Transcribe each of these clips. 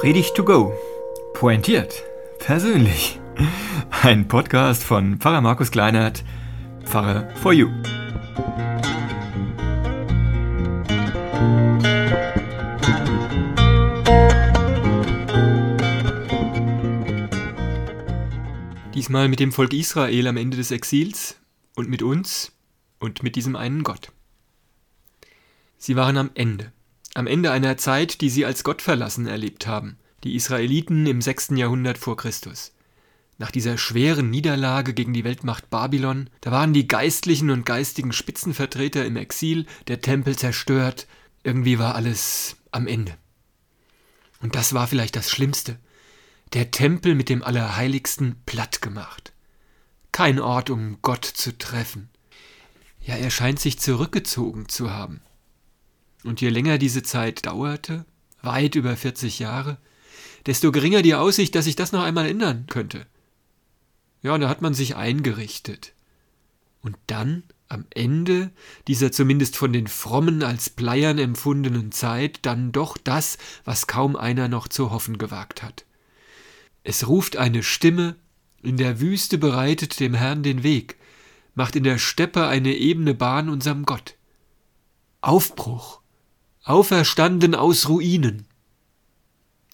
Predigt to go. Pointiert. Persönlich. Ein Podcast von Pfarrer Markus Kleinert, Pfarrer for You. Diesmal mit dem Volk Israel am Ende des Exils und mit uns und mit diesem einen Gott. Sie waren am Ende. Am Ende einer Zeit, die sie als Gott verlassen erlebt haben, die Israeliten im 6. Jahrhundert vor Christus. Nach dieser schweren Niederlage gegen die Weltmacht Babylon, da waren die geistlichen und geistigen Spitzenvertreter im Exil, der Tempel zerstört, irgendwie war alles am Ende. Und das war vielleicht das Schlimmste. Der Tempel mit dem Allerheiligsten platt gemacht. Kein Ort, um Gott zu treffen. Ja, er scheint sich zurückgezogen zu haben. Und je länger diese Zeit dauerte, weit über 40 Jahre, desto geringer die Aussicht, dass sich das noch einmal ändern könnte. Ja, und da hat man sich eingerichtet. Und dann, am Ende dieser zumindest von den Frommen als Bleiern empfundenen Zeit, dann doch das, was kaum einer noch zu hoffen gewagt hat. Es ruft eine Stimme, in der Wüste bereitet dem Herrn den Weg, macht in der Steppe eine ebene Bahn unserem Gott. Aufbruch, auferstanden aus Ruinen.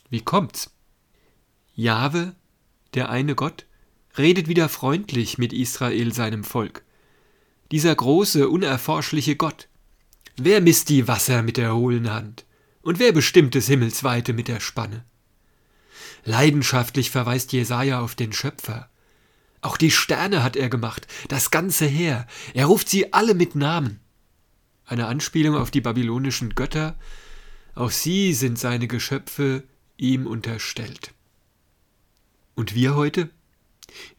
Wie kommt's? Jahwe, der eine Gott, redet wieder freundlich mit Israel, seinem Volk. Dieser große, unerforschliche Gott. Wer misst die Wasser mit der hohlen Hand? Und wer bestimmt des Himmels Weite mit der Spanne? Leidenschaftlich verweist Jesaja auf den Schöpfer. Auch die Sterne hat er gemacht, das ganze Heer. Er ruft sie alle mit Namen eine Anspielung auf die babylonischen Götter, auch sie sind seine Geschöpfe ihm unterstellt. Und wir heute?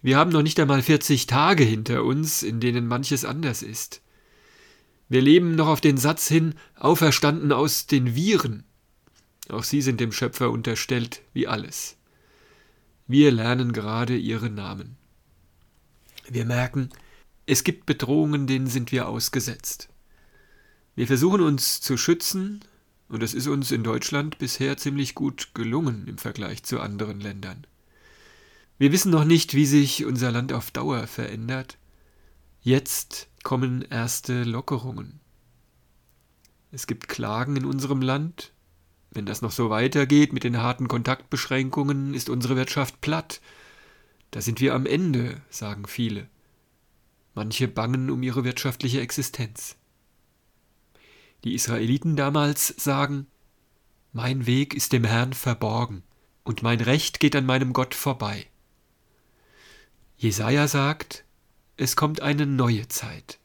Wir haben noch nicht einmal 40 Tage hinter uns, in denen manches anders ist. Wir leben noch auf den Satz hin, auferstanden aus den Viren. Auch sie sind dem Schöpfer unterstellt, wie alles. Wir lernen gerade ihre Namen. Wir merken, es gibt Bedrohungen, denen sind wir ausgesetzt. Wir versuchen uns zu schützen, und es ist uns in Deutschland bisher ziemlich gut gelungen im Vergleich zu anderen Ländern. Wir wissen noch nicht, wie sich unser Land auf Dauer verändert. Jetzt kommen erste Lockerungen. Es gibt Klagen in unserem Land. Wenn das noch so weitergeht mit den harten Kontaktbeschränkungen, ist unsere Wirtschaft platt. Da sind wir am Ende, sagen viele. Manche bangen um ihre wirtschaftliche Existenz. Die Israeliten damals sagen, Mein Weg ist dem Herrn verborgen, und mein Recht geht an meinem Gott vorbei. Jesaja sagt, es kommt eine neue Zeit.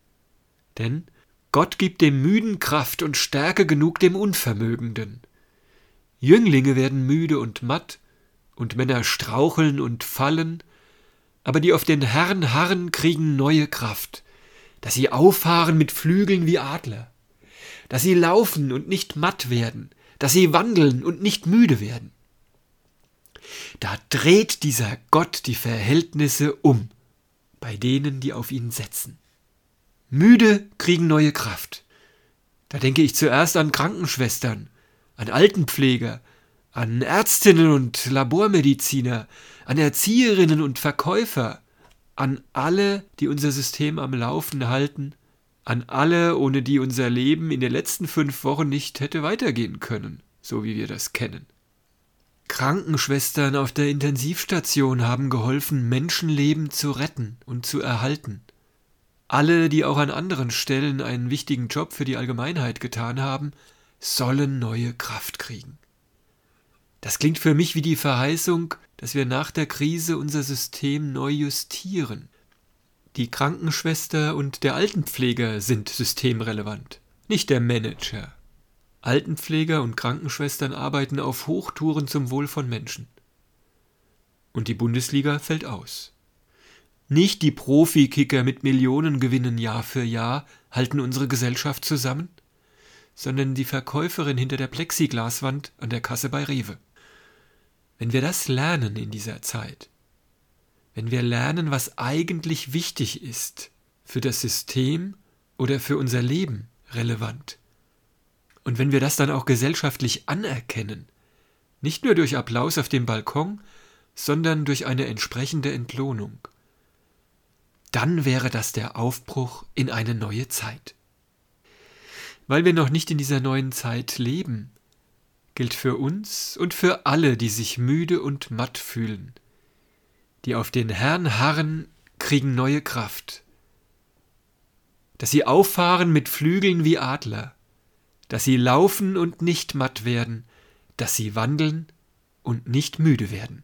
Denn Gott gibt dem Müden Kraft und Stärke genug dem Unvermögenden. Jünglinge werden müde und matt, und Männer straucheln und fallen, aber die auf den Herrn harren, kriegen neue Kraft, dass sie auffahren mit Flügeln wie Adler dass sie laufen und nicht matt werden, dass sie wandeln und nicht müde werden. Da dreht dieser Gott die Verhältnisse um, bei denen, die auf ihn setzen. Müde kriegen neue Kraft. Da denke ich zuerst an Krankenschwestern, an Altenpfleger, an Ärztinnen und Labormediziner, an Erzieherinnen und Verkäufer, an alle, die unser System am Laufen halten an alle, ohne die unser Leben in den letzten fünf Wochen nicht hätte weitergehen können, so wie wir das kennen. Krankenschwestern auf der Intensivstation haben geholfen, Menschenleben zu retten und zu erhalten. Alle, die auch an anderen Stellen einen wichtigen Job für die Allgemeinheit getan haben, sollen neue Kraft kriegen. Das klingt für mich wie die Verheißung, dass wir nach der Krise unser System neu justieren, die Krankenschwester und der Altenpfleger sind systemrelevant, nicht der Manager. Altenpfleger und Krankenschwestern arbeiten auf Hochtouren zum Wohl von Menschen. Und die Bundesliga fällt aus. Nicht die Profikicker mit Millionengewinnen Jahr für Jahr halten unsere Gesellschaft zusammen, sondern die Verkäuferin hinter der Plexiglaswand an der Kasse bei Rewe. Wenn wir das lernen in dieser Zeit, wenn wir lernen, was eigentlich wichtig ist, für das System oder für unser Leben relevant. Und wenn wir das dann auch gesellschaftlich anerkennen, Nicht nur durch Applaus auf dem Balkon, sondern durch eine entsprechende Entlohnung. Dann wäre das der Aufbruch in eine neue Zeit. Weil wir noch nicht in dieser neuen Zeit leben, gilt für uns und für alle, die sich müde und matt fühlen. Die auf den Herrn harren, kriegen neue Kraft. Dass sie auffahren mit Flügeln wie Adler, dass sie laufen und nicht matt werden, dass sie wandeln und nicht müde werden.